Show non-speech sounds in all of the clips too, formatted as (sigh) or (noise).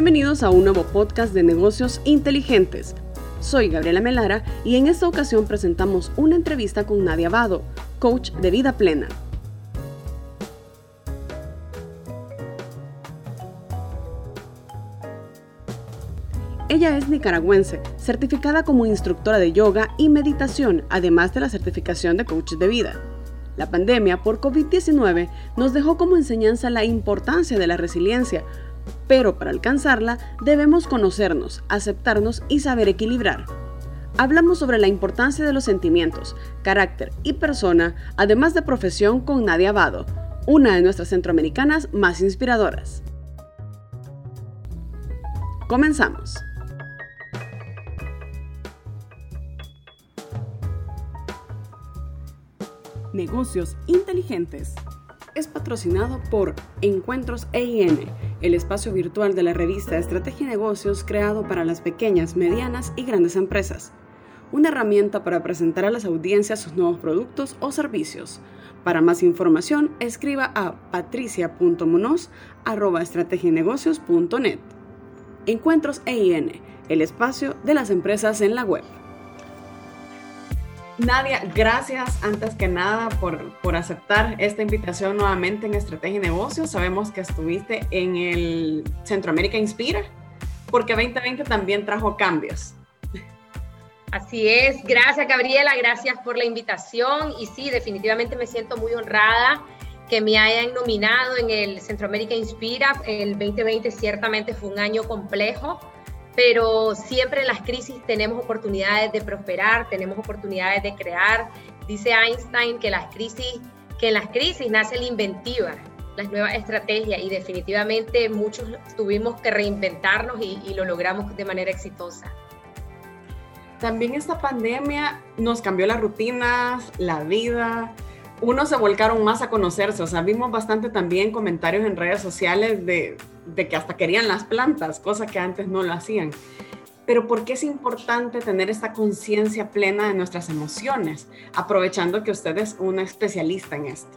Bienvenidos a un nuevo podcast de negocios inteligentes. Soy Gabriela Melara y en esta ocasión presentamos una entrevista con Nadia Abado, coach de vida plena. Ella es nicaragüense, certificada como instructora de yoga y meditación, además de la certificación de coach de vida. La pandemia por COVID-19 nos dejó como enseñanza la importancia de la resiliencia, pero para alcanzarla debemos conocernos, aceptarnos y saber equilibrar. Hablamos sobre la importancia de los sentimientos, carácter y persona, además de profesión con Nadia Abado, una de nuestras centroamericanas más inspiradoras. Comenzamos. Negocios Inteligentes es patrocinado por Encuentros EIN, el espacio virtual de la revista Estrategia y Negocios creado para las pequeñas, medianas y grandes empresas. Una herramienta para presentar a las audiencias sus nuevos productos o servicios. Para más información, escriba a patricia.monos.estrategienegocios.net. Encuentros EIN, el espacio de las empresas en la web. Nadia, gracias antes que nada por, por, aceptar esta invitación nuevamente en Estrategia y Negocios. Sabemos que estuviste en el Centroamérica Inspira, porque 2020 también trajo cambios. Así es, gracias Gabriela, gracias por la invitación y sí, definitivamente me siento muy honrada que me hayan nominado en el Centroamérica Inspira. El 2020 ciertamente fue un año complejo pero siempre en las crisis tenemos oportunidades de prosperar, tenemos oportunidades de crear. Dice Einstein que las crisis, que en las crisis nace la inventiva, las nuevas estrategias y definitivamente muchos tuvimos que reinventarnos y, y lo logramos de manera exitosa. También esta pandemia nos cambió las rutinas, la vida, unos se volcaron más a conocerse, o sea, vimos bastante también comentarios en redes sociales de, de que hasta querían las plantas, cosa que antes no lo hacían. Pero ¿por qué es importante tener esta conciencia plena de nuestras emociones? Aprovechando que usted es una especialista en esto.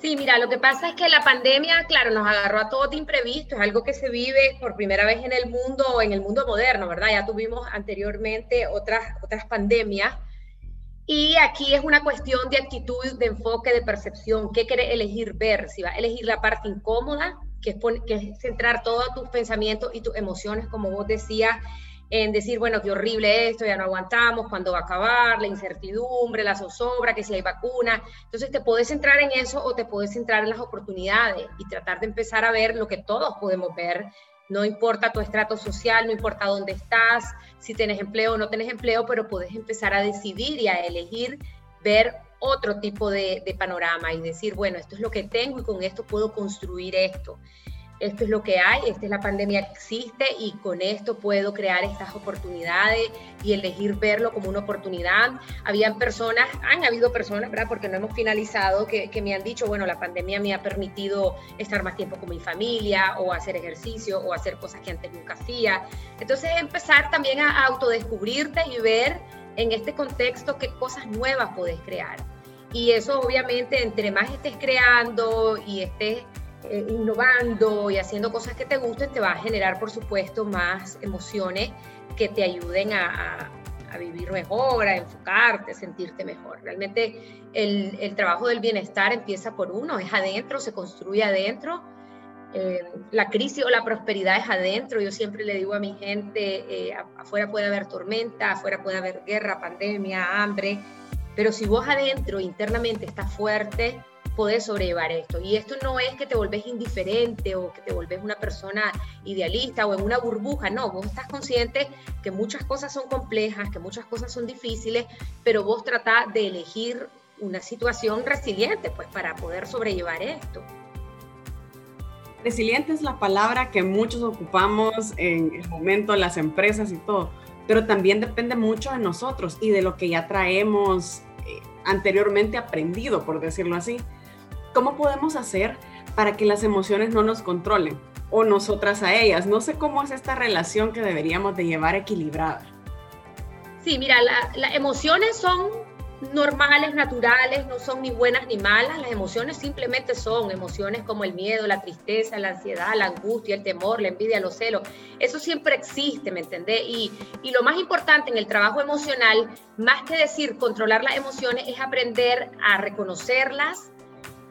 Sí, mira, lo que pasa es que la pandemia, claro, nos agarró a todos de imprevisto, es algo que se vive por primera vez en el mundo, en el mundo moderno, ¿verdad? Ya tuvimos anteriormente otras, otras pandemias, y aquí es una cuestión de actitud, de enfoque, de percepción. ¿Qué quiere elegir ver? Si va a elegir la parte incómoda, que es, que es centrar todos tus pensamientos y tus emociones, como vos decías, en decir, bueno, qué horrible esto, ya no aguantamos, cuándo va a acabar, la incertidumbre, la zozobra, que si hay vacuna. Entonces te puedes centrar en eso o te puedes centrar en las oportunidades y tratar de empezar a ver lo que todos podemos ver. No importa tu estrato social, no importa dónde estás, si tienes empleo o no tienes empleo, pero puedes empezar a decidir y a elegir ver otro tipo de, de panorama y decir, bueno, esto es lo que tengo y con esto puedo construir esto esto es lo que hay, esta es la pandemia que existe y con esto puedo crear estas oportunidades y elegir verlo como una oportunidad. Habían personas, han habido personas, ¿verdad? Porque no hemos finalizado, que, me han dicho, bueno, la pandemia me ha permitido estar más tiempo con mi familia o hacer ejercicio o hacer cosas que antes nunca hacía. Entonces empezar también a autodescubrirte y ver en este contexto qué cosas nuevas puedes crear. Y eso obviamente entre más estés creando y estés eh, innovando y haciendo cosas que te gusten, te va a generar, por supuesto, más emociones que te ayuden a, a, vivir mejor, a enfocarte, a sentirte mejor. Realmente el, el, trabajo del bienestar empieza por uno, es adentro, se construye adentro. Eh, la crisis o la prosperidad es adentro. Yo siempre le digo a mi gente, eh, afuera puede haber tormenta, afuera puede haber guerra, pandemia, hambre, pero si vos adentro internamente estás fuerte, poder sobrellevar esto. Y esto no es que te volvés indiferente o que te volvés una persona idealista o en una burbuja, no, vos estás consciente que muchas cosas son complejas, que muchas cosas son difíciles, pero vos tratás de elegir una situación resiliente, pues para poder sobrellevar esto. Resiliente es la palabra que muchos ocupamos en el momento, las empresas y todo, pero también depende mucho de nosotros y de lo que ya traemos anteriormente aprendido, por decirlo así. ¿Cómo podemos hacer para que las emociones no nos controlen o nosotras a ellas? No sé cómo es esta relación que deberíamos de llevar equilibrada. Sí, mira, las emociones son normales, naturales, no son ni buenas ni malas, las emociones simplemente son emociones como el miedo, la tristeza, la ansiedad, la angustia, el temor, la envidia, los celos, eso siempre existe, ¿me entendés? Y, y lo más importante en el trabajo emocional, más que decir controlar las emociones, es aprender a reconocerlas,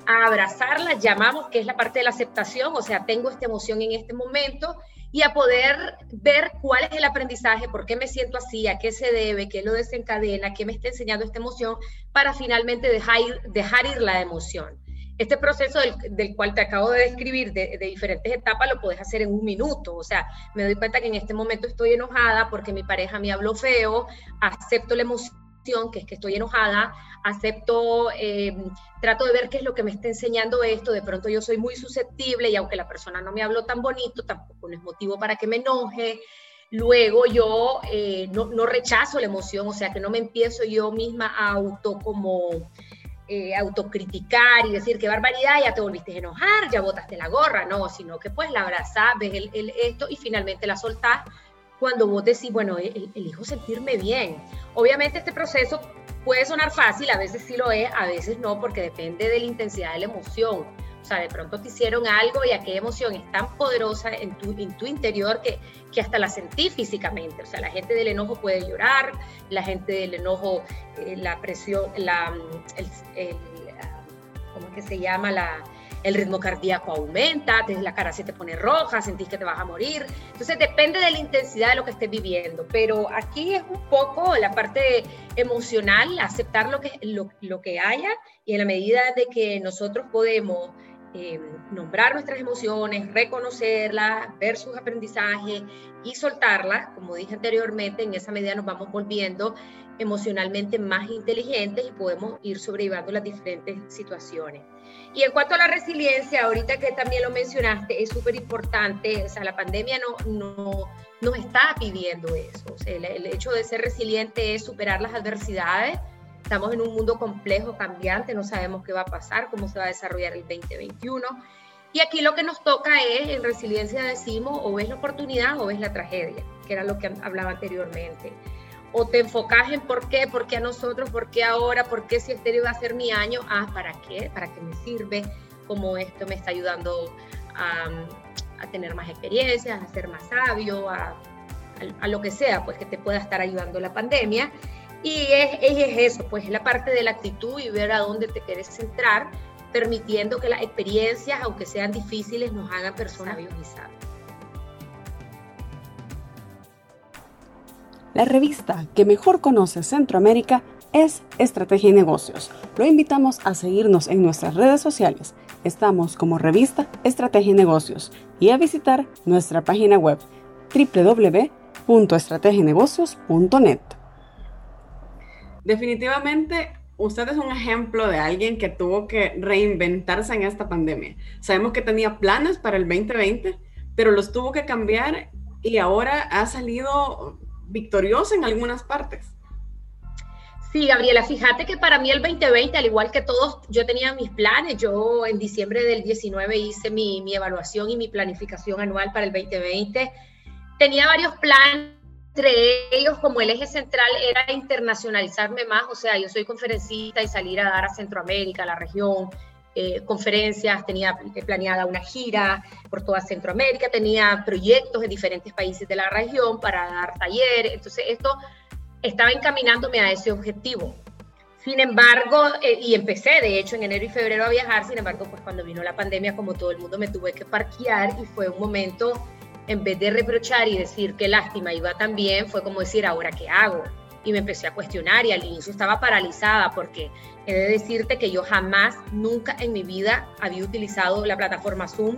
a abrazarlas, llamamos que es la parte de la aceptación, o sea, tengo esta emoción en este momento y a poder ver cuál es el aprendizaje, por qué me siento así, a qué se debe, qué lo desencadena, qué me está enseñando esta emoción, para finalmente dejar ir, dejar ir la emoción. Este proceso del, cual te acabo de describir, de, de, diferentes etapas, lo puedes hacer en un minuto. O sea, me doy cuenta que en este momento estoy enojada porque mi pareja me habló feo, acepto la emoción que es que estoy enojada, acepto, eh, trato de ver qué es lo que me está enseñando esto, de pronto yo soy muy susceptible y aunque la persona no me habló tan bonito, tampoco es motivo para que me enoje. Luego yo eh, no, no, rechazo la emoción, o sea que no me empiezo yo misma a auto como eh, autocriticar y decir qué barbaridad, ya te volviste a enojar, ya botaste la gorra, no, sino que pues la abrazás, ves el, el, esto y finalmente la soltás cuando vos decís, bueno, elijo sentirme bien. Obviamente este proceso puede sonar fácil, a veces sí lo es, a veces no, porque depende de la intensidad de la emoción. O sea, de pronto te hicieron algo y aquella emoción es tan poderosa en tu, en tu interior que, que hasta la sentí físicamente. O sea, la gente del enojo puede llorar, la gente del enojo, eh, la presión, la, el, el, ¿cómo es que se llama? La, el ritmo cardíaco aumenta, la cara se te pone roja, sentís que te vas a morir. Entonces depende de la intensidad de lo que estés viviendo, pero aquí es un poco la parte emocional, aceptar lo que, lo, lo que haya y en la medida de que nosotros podemos eh, nombrar nuestras emociones, reconocerlas, ver sus aprendizajes y soltarlas, como dije anteriormente, en esa medida nos vamos volviendo emocionalmente más inteligentes y podemos ir sobrellevando las diferentes situaciones. Y en cuanto a la resiliencia, ahorita que también lo mencionaste, es súper importante, o sea, la pandemia no, no, nos está pidiendo eso, o sea, el, el hecho de ser resiliente es superar las adversidades, estamos en un mundo complejo, cambiante, no sabemos qué va a pasar, cómo se va a desarrollar el 2021. Y aquí lo que nos toca es, en resiliencia decimos, o ves la oportunidad o ves la tragedia, que era lo que hablaba anteriormente o te enfocas en por qué, por qué a nosotros, por qué ahora, por qué si este iba a ser mi año, ah, ¿para qué? ¿Para qué me sirve? ¿Cómo esto me está ayudando a, a tener más experiencias, a ser más sabio, a, a, a, lo que sea, pues que te pueda estar ayudando la pandemia. Y es, es eso, pues es la parte de la actitud y ver a dónde te quieres centrar, permitiendo que las experiencias, aunque sean difíciles, nos hagan personas sabios y sabios. La revista que mejor conoce Centroamérica es Estrategia y Negocios. Lo invitamos a seguirnos en nuestras redes sociales. Estamos como revista Estrategia y Negocios y a visitar nuestra página web www.estrategienegocios.net. Definitivamente, usted es un ejemplo de alguien que tuvo que reinventarse en esta pandemia. Sabemos que tenía planes para el 2020, pero los tuvo que cambiar y ahora ha salido victoriosa en algunas partes. Sí, Gabriela, fíjate que para mí el 2020, al igual que todos, yo tenía mis planes. Yo en diciembre del 19 hice mi, mi evaluación y mi planificación anual para el 2020. Tenía varios planes, entre ellos como el eje central era internacionalizarme más, o sea, yo soy conferencista y salir a dar a Centroamérica, a la región, eh, conferencias, tenía planeada una gira por toda Centroamérica, tenía proyectos en diferentes países de la región para dar talleres, entonces esto estaba encaminándome a ese objetivo. Sin embargo, eh, y empecé de hecho en enero y febrero a viajar, sin embargo, pues cuando vino la pandemia, como todo el mundo, me tuve que parquear y fue un momento, en vez de reprochar y decir qué lástima iba tan bien, fue como decir, ahora qué hago y me empecé a cuestionar y al inicio estaba paralizada porque he de decirte que yo jamás, nunca en mi vida había utilizado la plataforma Zoom,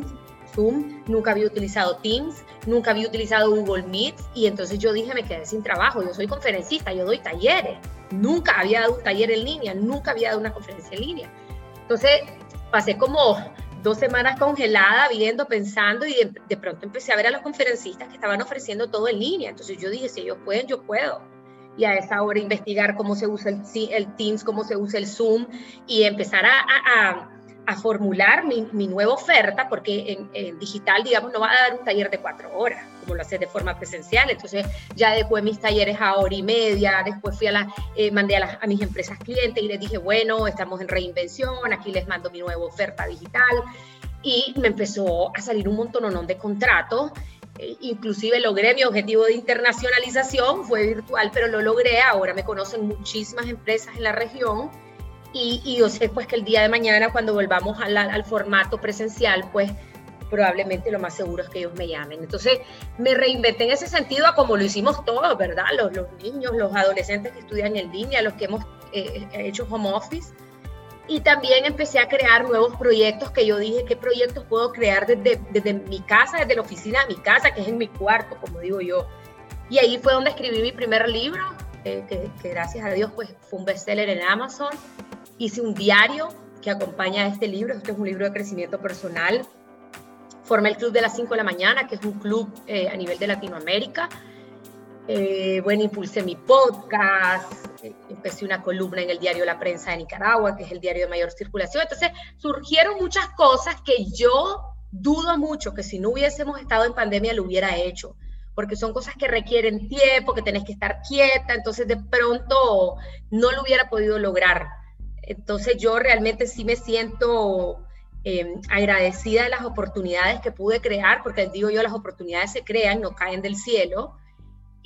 Zoom, nunca había utilizado Teams, nunca había utilizado Google Meet y entonces yo dije me quedé sin trabajo, yo soy conferencista, yo doy talleres, nunca había dado un taller en línea, nunca había dado una conferencia en línea. Entonces pasé como dos semanas congelada, viendo, pensando y de, de, pronto empecé a ver a los conferencistas que estaban ofreciendo todo en línea. Entonces yo dije, si ellos pueden, yo puedo y a esa hora investigar cómo se usa el, el Teams, cómo se usa el Zoom y empezar a, a, a formular mi, mi, nueva oferta, porque en, digital, digamos, no va a dar un taller de cuatro horas, como lo hace de forma presencial. Entonces, ya adecué mis talleres a hora y media, después fui a la, eh, mandé a, a mis empresas clientes y les dije, bueno, estamos en reinvención, aquí les mando mi nueva oferta digital. Y me empezó a salir un montón de contratos inclusive logré mi objetivo de internacionalización, fue virtual, pero lo logré, ahora me conocen muchísimas empresas en la región y, yo sé pues que el día de mañana cuando volvamos al formato presencial, pues probablemente lo más seguro es que ellos me llamen. Entonces me reinventé en ese sentido a como lo hicimos todos, ¿verdad? Los, niños, los adolescentes que estudian en línea, los que hemos eh, hecho home office. Y también empecé a crear nuevos proyectos que yo dije, ¿qué proyectos puedo crear desde, desde mi casa, desde la oficina de mi casa, que es en mi cuarto, como digo yo? Y ahí fue donde escribí mi primer libro, eh, que, gracias a Dios pues, fue un bestseller en Amazon hice un diario que acompaña a este libro, este es un libro de crecimiento personal. Formé el Club de las 5 de la mañana, que es un club eh, a nivel de Latinoamérica. Eh, bueno, impulsé mi podcast, eh, empecé una columna en el diario La Prensa de Nicaragua, que es el diario de mayor circulación. Entonces, surgieron muchas cosas que yo dudo mucho que si no hubiésemos estado en pandemia lo hubiera hecho, porque son cosas que requieren tiempo, que tenés que estar quieta, entonces de pronto no lo hubiera podido lograr. Entonces yo realmente sí me siento eh, agradecida de las oportunidades que pude crear, porque digo yo, las oportunidades se crean, no caen del cielo.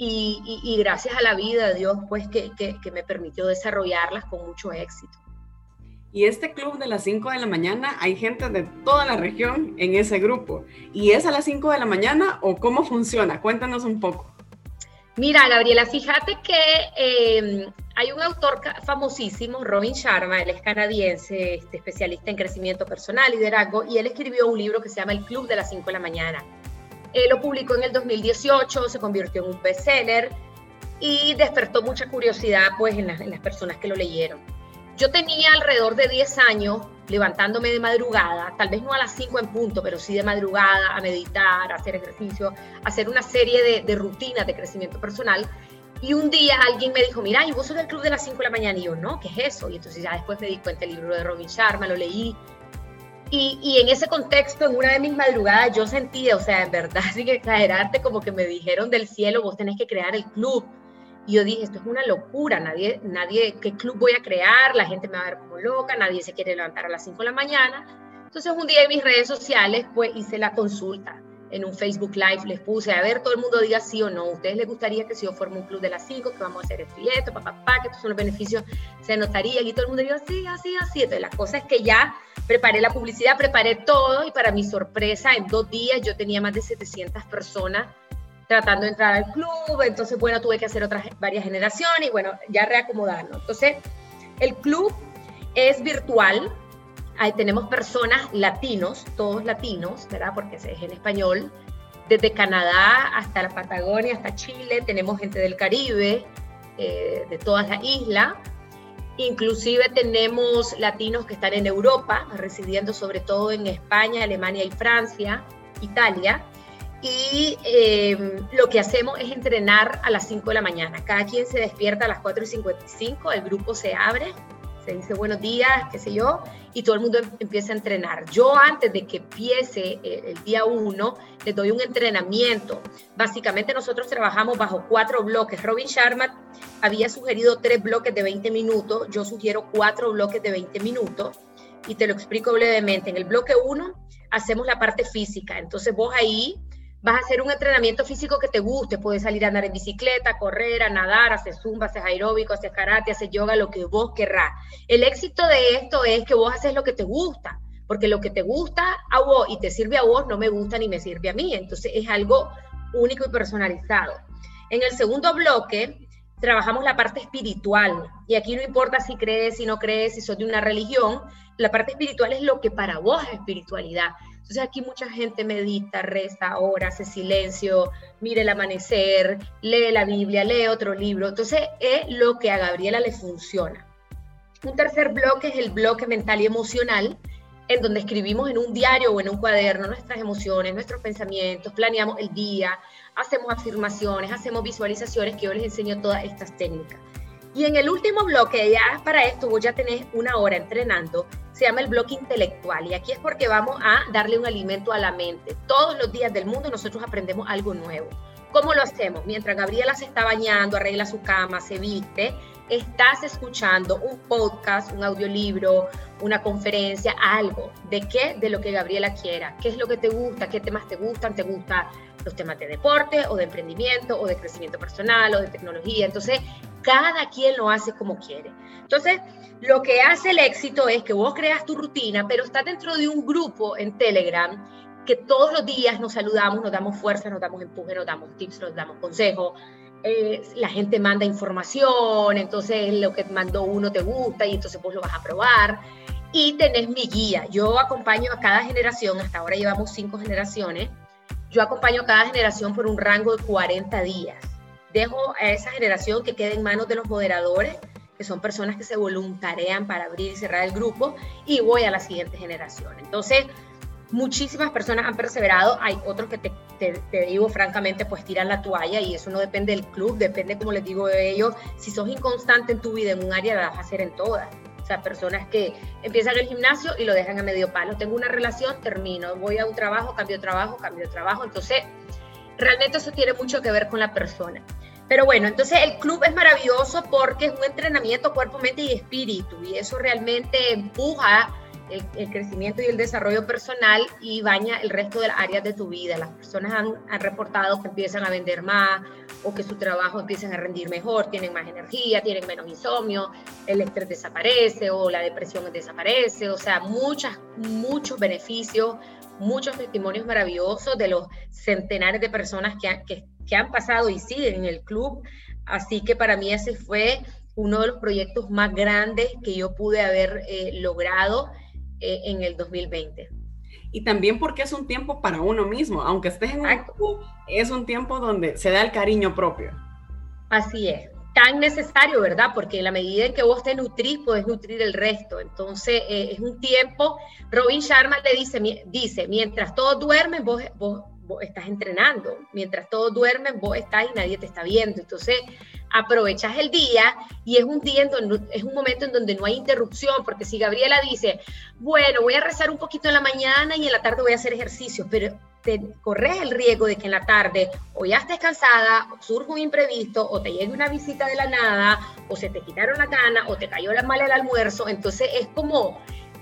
Y, gracias a la vida de Dios, pues que, que, me permitió desarrollarlas con mucho éxito. Y este club de las 5 de la mañana, hay gente de toda la región en ese grupo. ¿Y es a las 5 de la mañana o cómo funciona? Cuéntanos un poco. Mira, Gabriela, fíjate que eh, hay un autor famosísimo, Robin Sharma, él es canadiense, este, especialista en crecimiento personal, liderazgo, y él escribió un libro que se llama El Club de las 5 de la mañana. Él lo publicó en el 2018, se convirtió en un bestseller y despertó mucha curiosidad pues, en, las personas que lo leyeron. Yo tenía alrededor de 10 años levantándome de madrugada, tal vez no a las 5 en punto, pero sí de madrugada, a meditar, a hacer ejercicio, a hacer una serie de, de rutinas de crecimiento personal y un día alguien me dijo, mira, y vos sos del club de las 5 de la mañana. Y yo, no, ¿qué es eso? Y entonces ya después me di cuenta el libro de Robin Sharma, lo leí. Y, en ese contexto, en una de mis madrugadas, yo sentía, o sea, en verdad, (laughs) sin exagerarte, como que me dijeron del cielo, vos tenés que crear el club. Y yo dije, esto es una locura, nadie, nadie, ¿qué club voy a crear? La gente me va a ver como loca, nadie se quiere levantar a las 5 de la mañana. Entonces un día en mis redes sociales, pues hice la consulta en un Facebook Live les puse, a ver, todo el mundo diga sí o no. ustedes les gustaría que si yo formo un club de las 5, que vamos a hacer esto y esto, papá, papá, que estos son los beneficios, se notaría? Y todo el mundo diga sí, así, así. Entonces, la cosa es que ya preparé la publicidad, preparé todo y para mi sorpresa, en dos días yo tenía más de 700 personas tratando de entrar al club. Entonces, bueno, tuve que hacer otras varias generaciones y bueno, ya reacomodarnos. Entonces, el club es virtual, Ahí tenemos personas latinos, todos latinos, ¿verdad? Porque es en español, desde Canadá hasta la Patagonia, hasta Chile, tenemos gente del Caribe, eh, de toda la isla. Inclusive tenemos latinos que están en Europa, residiendo sobre todo en España, Alemania y Francia, Italia. Y eh, lo que hacemos es entrenar a las 5 de la mañana. Cada quien se despierta a las 4 y 55, el grupo se abre se dice buenos días, qué sé yo, y todo el mundo em, empieza a entrenar. Yo antes de que empiece el, día uno, les doy un entrenamiento. Básicamente nosotros trabajamos bajo cuatro bloques. Robin Sharma había sugerido tres bloques de 20 minutos, yo sugiero cuatro bloques de 20 minutos y te lo explico brevemente. En el bloque uno hacemos la parte física, entonces vos ahí vas a hacer un entrenamiento físico que te guste, puedes salir a andar en bicicleta, correr, a nadar, hacer zumba, hacer aeróbico, hacer karate, hacer yoga, lo que vos querrás. El éxito de esto es que vos haces lo que te gusta, porque lo que te gusta a vos y te sirve a vos no me gusta ni me sirve a mí, entonces es algo único y personalizado. En el segundo bloque trabajamos la parte espiritual y aquí no importa si crees, si no crees, si sos de una religión, la parte espiritual es lo que para vos es espiritualidad. Entonces aquí mucha gente medita, reza, ora, hace silencio, mire el amanecer, lee la Biblia, lee otro libro. Entonces es lo que a Gabriela le funciona. Un tercer bloque es el bloque mental y emocional, en donde escribimos en un diario o en un cuaderno nuestras emociones, nuestros pensamientos, planeamos el día, hacemos afirmaciones, hacemos visualizaciones, que yo les enseño todas estas técnicas. Y en el último bloque, ya para esto vos ya tenés una hora entrenando, se llama el bloque intelectual y aquí es porque vamos a darle un alimento a la mente. Todos los días del mundo nosotros aprendemos algo nuevo. ¿Cómo lo hacemos? Mientras Gabriela se está bañando, arregla su cama, se viste, estás escuchando un podcast, un audiolibro, una conferencia, algo. ¿De qué? De lo que Gabriela quiera. ¿Qué es lo que te gusta? ¿Qué temas te gustan? ¿Te gustan los temas de deporte o de emprendimiento o de crecimiento personal o de tecnología? Entonces, cada quien lo hace como quiere. Entonces, lo que hace el éxito es que vos creas tu rutina, pero estás dentro de un grupo en Telegram que todos los días nos saludamos, nos damos fuerza, nos damos empuje, nos damos tips, nos damos consejos. Eh, la gente manda información, entonces lo que mandó uno te gusta y entonces vos lo vas a probar. Y tenés mi guía. Yo acompaño a cada generación, hasta ahora llevamos cinco generaciones. Yo acompaño a cada generación por un rango de 40 días. Dejo a esa generación que quede en manos de los moderadores, que son personas que se voluntarian para abrir y cerrar el grupo, y voy a la siguiente generación. Entonces, muchísimas personas han perseverado, hay otros que te, te, digo francamente, pues tiran la toalla y eso no depende del club, depende, como les digo de ellos, si sos inconstante en tu vida en un área, la vas a hacer en todas. O sea, personas que empiezan el gimnasio y lo dejan a medio palo. Tengo una relación, termino, voy a un trabajo, cambio de trabajo, cambio de trabajo. Entonces, realmente eso tiene mucho que ver con la persona. Pero bueno, entonces el club es maravilloso porque es un entrenamiento cuerpo, mente y espíritu y eso realmente empuja el, crecimiento y el desarrollo personal y baña el resto de las áreas de tu vida. Las personas han, han, reportado que empiezan a vender más o que su trabajo empiezan a rendir mejor, tienen más energía, tienen menos insomnio, el estrés desaparece o la depresión desaparece, o sea, muchas, muchos beneficios, muchos testimonios maravillosos de los centenares de personas que, que, que han pasado y siguen en el club. Así que para mí ese fue uno de los proyectos más grandes que yo pude haber eh, logrado eh, en el 2020. Y también porque es un tiempo para uno mismo, aunque estés en un grupo, es un tiempo donde se da el cariño propio. Así es, tan necesario, ¿verdad? Porque en la medida en que vos te nutrís, puedes nutrir el resto. Entonces, eh, es un tiempo, Robin Sharma le dice, dice mientras todos duermen, vos, vos, vos estás entrenando, mientras todos duermen, vos estás y nadie te está viendo. Entonces, aprovechas el día y es un día en donde es un momento en donde no hay interrupción, porque si Gabriela dice, bueno, voy a rezar un poquito en la mañana y en la tarde voy a hacer ejercicio, pero te corres el riesgo de que en la tarde o ya estés cansada, surge un imprevisto, o te llegue una visita de la nada, o se te quitaron la gana, o te cayó la mala el almuerzo, entonces es como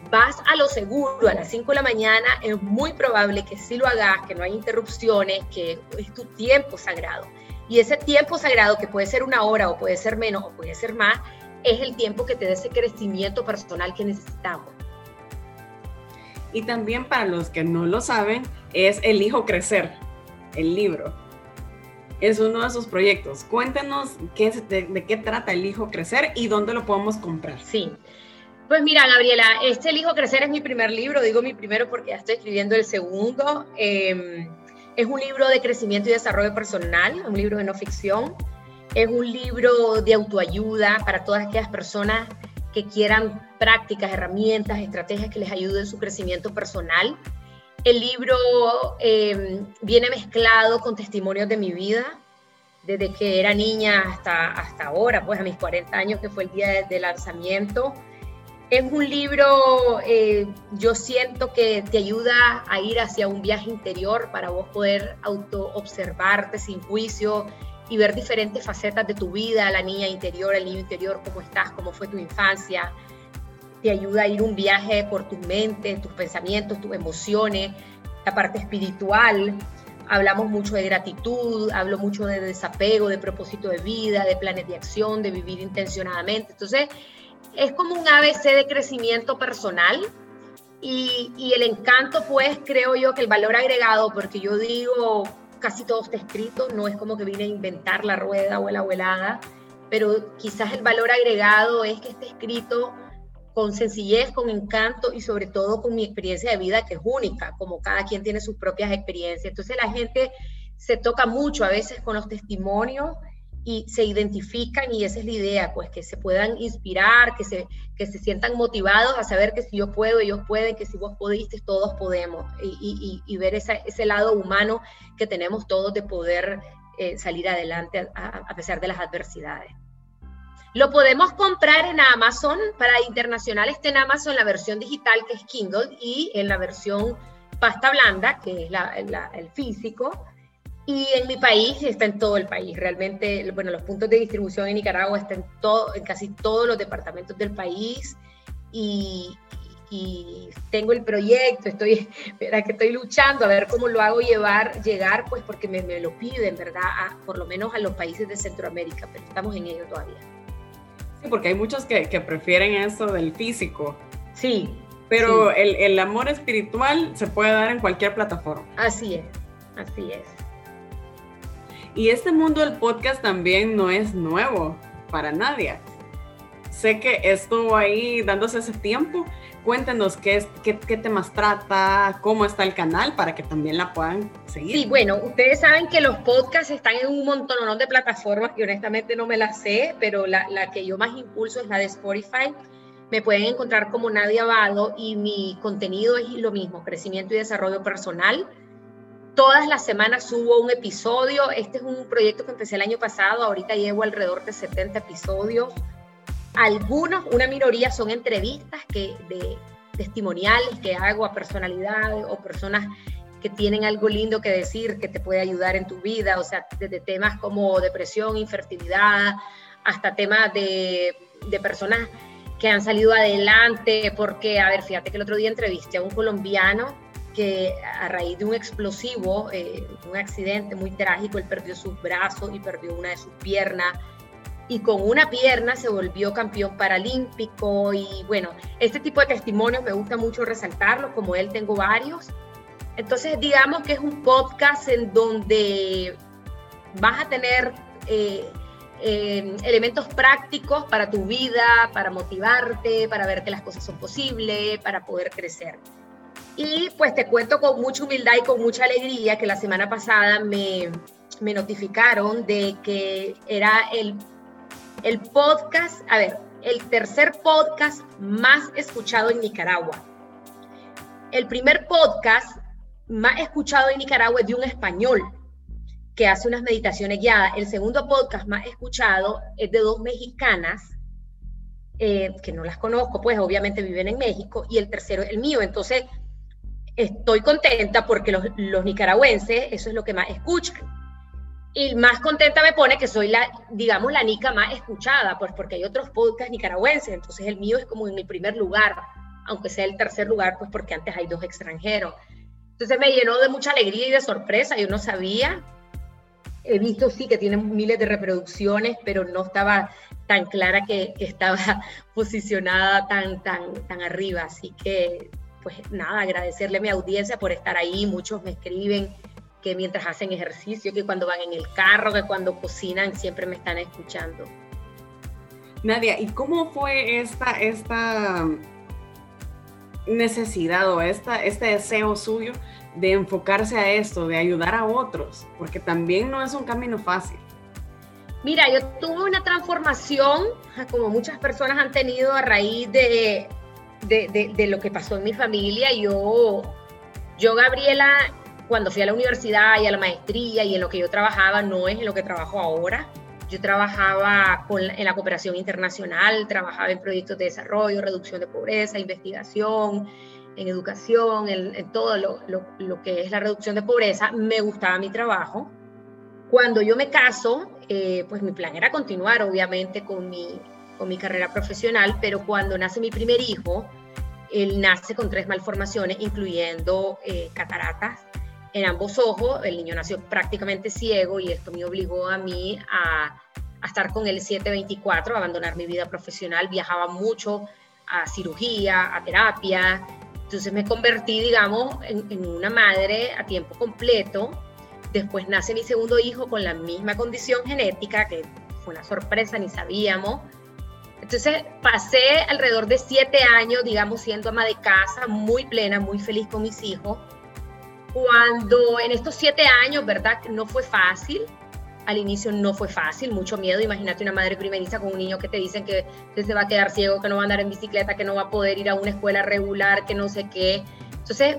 vas a lo seguro a las 5 de la mañana, es muy probable que si lo hagas, que no hay interrupciones, que es tu tiempo sagrado. Y ese tiempo sagrado, que puede ser una hora o puede ser menos o puede ser más, es el tiempo que te da ese crecimiento personal que necesitamos. Y también para los que no lo saben, es El Hijo Crecer, el libro. Es uno de sus proyectos. Cuéntenos qué, de, de, qué trata El Hijo Crecer y dónde lo podemos comprar. Sí. Pues mira, Gabriela, este El Hijo Crecer es mi primer libro. Digo mi primero porque ya estoy escribiendo el segundo. Eh, es un libro de crecimiento y desarrollo personal, un libro de no ficción. Es un libro de autoayuda para todas aquellas personas que quieran prácticas, herramientas, estrategias que les ayuden en su crecimiento personal. El libro eh, viene mezclado con testimonios de mi vida, desde que era niña hasta, hasta ahora, pues a mis 40 años, que fue el día de lanzamiento. Es un libro, eh, yo siento que te ayuda a ir hacia un viaje interior para vos poder auto-observarte sin juicio y ver diferentes facetas de tu vida, la niña interior, el niño interior, cómo estás, cómo fue tu infancia. Te ayuda a ir un viaje por tu mente, tus pensamientos, tus emociones, la parte espiritual. Hablamos mucho de gratitud, hablo mucho de desapego, de propósito de vida, de planes de acción, de vivir intencionadamente. Entonces, es como un ABC de crecimiento personal y, y, el encanto, pues creo yo que el valor agregado, porque yo digo, casi todo está escrito, no es como que vine a inventar la rueda o la abuelada, pero quizás el valor agregado es que esté escrito con sencillez, con encanto y sobre todo con mi experiencia de vida que es única, como cada quien tiene sus propias experiencias. Entonces la gente se toca mucho a veces con los testimonios y se identifican y esa es la idea, pues que se puedan inspirar, que se, que se sientan motivados a saber que si yo puedo, ellos pueden, que si vos pudiste, todos podemos y, ver ese lado humano que tenemos todos de poder eh, salir adelante a, pesar de las adversidades. Lo podemos comprar en Amazon, para internacional está en Amazon la versión digital que es Kindle y en la versión pasta blanda, que es el físico. Y en mi país está en todo el país. Realmente, bueno, los puntos de distribución en Nicaragua están en, todo, en casi todos los departamentos del país. Y, y tengo el proyecto, estoy, (laughs) ¿verdad? que estoy luchando a ver cómo lo hago llevar, llegar, pues porque me, me lo piden, ¿verdad? por lo menos a los países de Centroamérica, pero estamos en ello todavía. Sí, porque hay muchos que, que prefieren eso del físico. Sí. Pero El, el amor espiritual se puede dar en cualquier plataforma. Así es, así es. Y este mundo del podcast también no es nuevo para nadie. Sé que estuvo ahí dándose ese tiempo, Cuéntenos qué, qué, temas trata, cómo está el canal para que también la puedan seguir. Sí, bueno, ustedes saben que los podcasts están en un montón de plataformas que honestamente no me las sé, pero la, la que yo más impulso es la de Spotify. Me pueden encontrar como Nadia Abado y mi contenido es lo mismo, crecimiento y desarrollo personal. Todas las semanas subo un episodio. Este es un proyecto que empecé el año pasado, ahorita llevo alrededor de 70 episodios algunos, una minoría, son entrevistas que, de testimoniales que hago a personalidades o personas que tienen algo lindo que decir, que te puede ayudar en tu vida, o sea, desde temas como depresión, infertilidad, hasta temas de, de personas que han salido adelante, porque, a ver, fíjate que el otro día entrevisté a un colombiano que a raíz de un explosivo, eh, un accidente muy trágico, él perdió sus brazos y perdió una de sus piernas, y con una pierna se volvió campeón paralímpico y bueno, este tipo de testimonios me gusta mucho resaltarlos, como él tengo varios. Entonces digamos que es un podcast en donde vas a tener eh, eh, elementos prácticos para tu vida, para motivarte, para ver que las cosas son posibles, para poder crecer. Y pues te cuento con mucha humildad y con mucha alegría que la semana pasada me, me notificaron de que era el el podcast, a ver, el tercer podcast más escuchado en Nicaragua. El primer podcast más escuchado en Nicaragua es de un español que hace unas meditaciones guiadas. El segundo podcast más escuchado es de dos mexicanas, eh, que no las conozco, pues obviamente viven en México, y el tercero es el mío. Entonces, estoy contenta porque los, los nicaragüenses, eso es lo que más escuchan y más contenta me pone que soy la, digamos, la nica más escuchada, pues porque hay otros podcasts nicaragüenses, entonces el mío es como en mi primer lugar, aunque sea el tercer lugar, pues porque antes hay dos extranjeros. Entonces me llenó de mucha alegría y de sorpresa, yo no sabía. He visto sí que tienen miles de reproducciones, pero no estaba tan clara que, que estaba (laughs) posicionada tan, tan, tan arriba. Así que, pues nada, agradecerle a mi audiencia por estar ahí. Muchos me escriben, que mientras hacen ejercicio, que cuando van en el carro, que cuando cocinan, siempre me están escuchando. Nadia, ¿y cómo fue esta, esta necesidad o esta, este deseo suyo de enfocarse a esto, de ayudar a otros? Porque también no es un camino fácil. Mira, yo tuve una transformación, como muchas personas han tenido a raíz de, de, de, lo que pasó en mi familia. Yo, yo, Gabriela, cuando fui a la universidad y a la maestría y en lo que yo trabajaba no es en lo que trabajo ahora. Yo trabajaba en la cooperación internacional, trabajaba en proyectos de desarrollo, reducción de pobreza, investigación, en educación, en, todo lo, lo, que es la reducción de pobreza. Me gustaba mi trabajo. Cuando yo me caso, eh, pues mi plan era continuar, obviamente, con mi, con mi carrera profesional, pero cuando nace mi primer hijo, él nace con tres malformaciones, incluyendo eh, cataratas en ambos ojos, el niño nació prácticamente ciego y esto me obligó a mí a, estar con él 724, a abandonar mi vida profesional, viajaba mucho a cirugía, a terapia, entonces me convertí, digamos, en, una madre a tiempo completo. Después nace mi segundo hijo con la misma condición genética, que fue una sorpresa, ni sabíamos. Entonces pasé alrededor de siete años, digamos, siendo ama de casa, muy plena, muy feliz con mis hijos cuando en estos siete años, ¿verdad? No fue fácil. Al inicio no fue fácil, mucho miedo. Imagínate una madre primeriza con un niño que te dicen que, se va a quedar ciego, que no va a andar en bicicleta, que no va a poder ir a una escuela regular, que no sé qué. Entonces,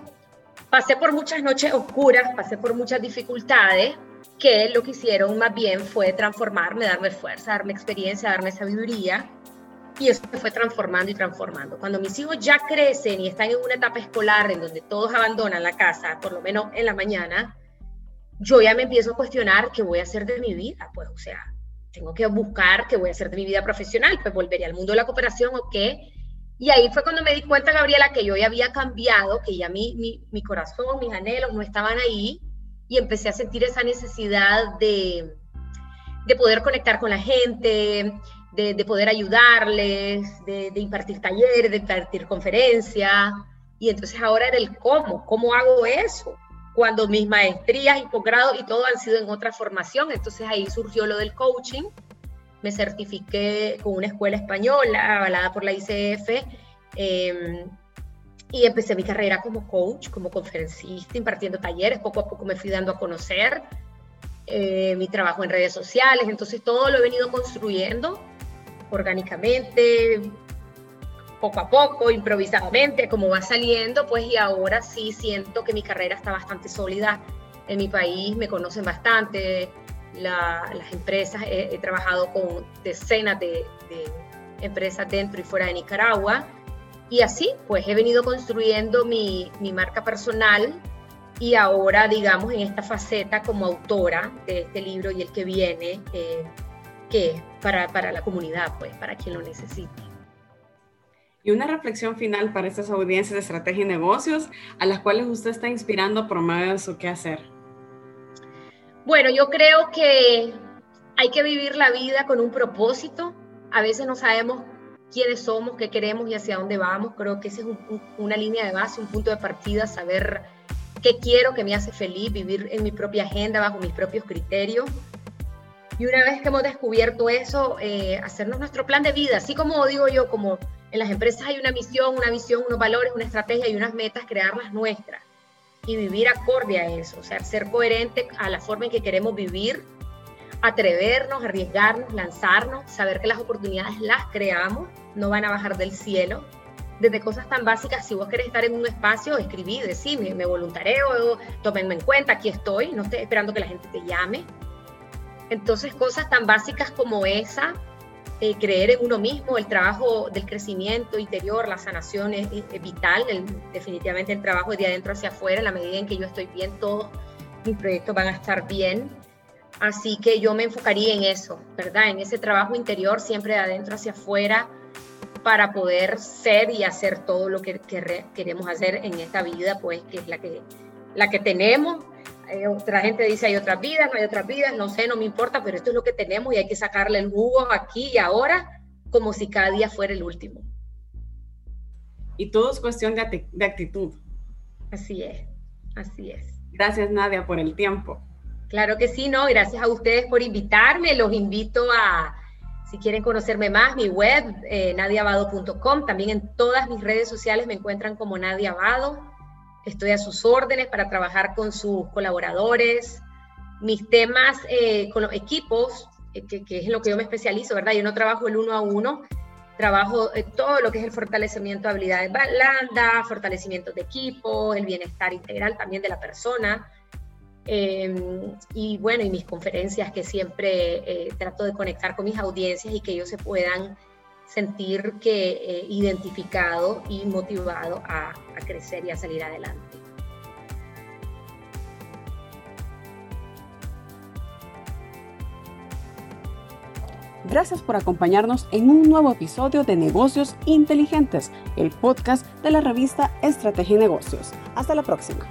pasé por muchas noches oscuras, pasé por muchas dificultades, que lo que hicieron más bien fue transformarme, darme fuerza, darme experiencia, darme sabiduría. Y eso se fue transformando y transformando. Cuando mis hijos ya crecen y están en una etapa escolar en donde todos abandonan la casa, por lo menos en la mañana, yo ya me empiezo a cuestionar qué voy a hacer de mi vida. Pues, o sea, tengo que buscar qué voy a hacer de mi vida profesional. Pues volvería al mundo de la cooperación o qué. Y ahí fue cuando me di cuenta, Gabriela, que yo ya había cambiado, que ya mi, mi, mi corazón, mis anhelos no estaban ahí y empecé a sentir esa necesidad de, de poder conectar con la gente, de, de poder ayudarles, de, de, impartir talleres, de impartir conferencias. Y entonces ahora era el cómo, cómo hago eso, cuando mis maestrías y posgrado y todo han sido en otra formación. Entonces ahí surgió lo del coaching. Me certifiqué con una escuela española avalada por la ICF. Eh, y empecé mi carrera como coach, como conferencista, impartiendo talleres. Poco a poco me fui dando a conocer eh, mi trabajo en redes sociales. Entonces todo lo he venido construyendo orgánicamente, poco a poco, improvisadamente, como va saliendo, pues y ahora sí siento que mi carrera está bastante sólida en mi país, me conocen bastante, la, las empresas, he, he, trabajado con decenas de, de empresas dentro y fuera de Nicaragua y así, pues he venido construyendo mi, mi, marca personal y ahora, digamos, en esta faceta como autora de este libro y el que viene, eh, que para, para la comunidad, pues, para quien lo necesite. Y una reflexión final para estas audiencias de estrategia y negocios a las cuales usted está inspirando por medio de su qué hacer. Bueno, yo creo que hay que vivir la vida con un propósito. A veces no sabemos quiénes somos, qué queremos y hacia dónde vamos. Creo que esa es un, un, una línea de base, un punto de partida, saber qué quiero, qué me hace feliz, vivir en mi propia agenda, bajo mis propios criterios. Y una vez que hemos descubierto eso, eh, hacernos nuestro plan de vida, así como digo yo, como en las empresas hay una misión, una visión, unos valores, una estrategia y unas metas, crear las nuestras y vivir acorde a eso, o sea, ser coherente a la forma en que queremos vivir, atrevernos, arriesgarnos, lanzarnos, saber que las oportunidades las creamos, no van a bajar del cielo. Desde cosas tan básicas, si vos querés estar en un espacio, escribí, decime, me voluntareo, tómenme en cuenta, aquí estoy, no estoy esperando que la gente te llame. Entonces, cosas tan básicas como esa, eh, creer en uno mismo, el trabajo del crecimiento interior, la sanación es, vital, el, definitivamente el trabajo de adentro hacia afuera, en la medida en que yo estoy bien, todos mis proyectos van a estar bien. Así que yo me enfocaría en eso, ¿verdad? En ese trabajo interior, siempre de adentro hacia afuera, para poder ser y hacer todo lo que, que queremos hacer en esta vida, pues que es la que, la que tenemos. Eh, otra gente dice hay otras vidas, no hay otras vidas, no sé, no me importa, pero esto es lo que tenemos y hay que sacarle el jugo aquí y ahora como si cada día fuera el último. Y todo es cuestión de, de actitud. Así es, así es. Gracias Nadia por el tiempo. Claro que sí, no, gracias a ustedes por invitarme, los invito a, si quieren conocerme más, mi web, eh, nadiabado.com. También en todas mis redes sociales me encuentran como Nadia Abado. Estoy a sus órdenes para trabajar con sus colaboradores. Mis temas eh, con los equipos, eh, que, es lo que yo me especializo, ¿verdad? Yo no trabajo el uno a uno, trabajo eh, todo lo que es el fortalecimiento de habilidades blandas, fortalecimiento de equipos, el bienestar integral también de la persona eh, y bueno, y mis conferencias que siempre trato de conectar con mis audiencias y que ellos se puedan sentir que eh, identificado y motivado a, a crecer y a salir adelante. Gracias por acompañarnos en un nuevo episodio de Negocios Inteligentes, el podcast de la revista Estrategia y Negocios. Hasta la próxima.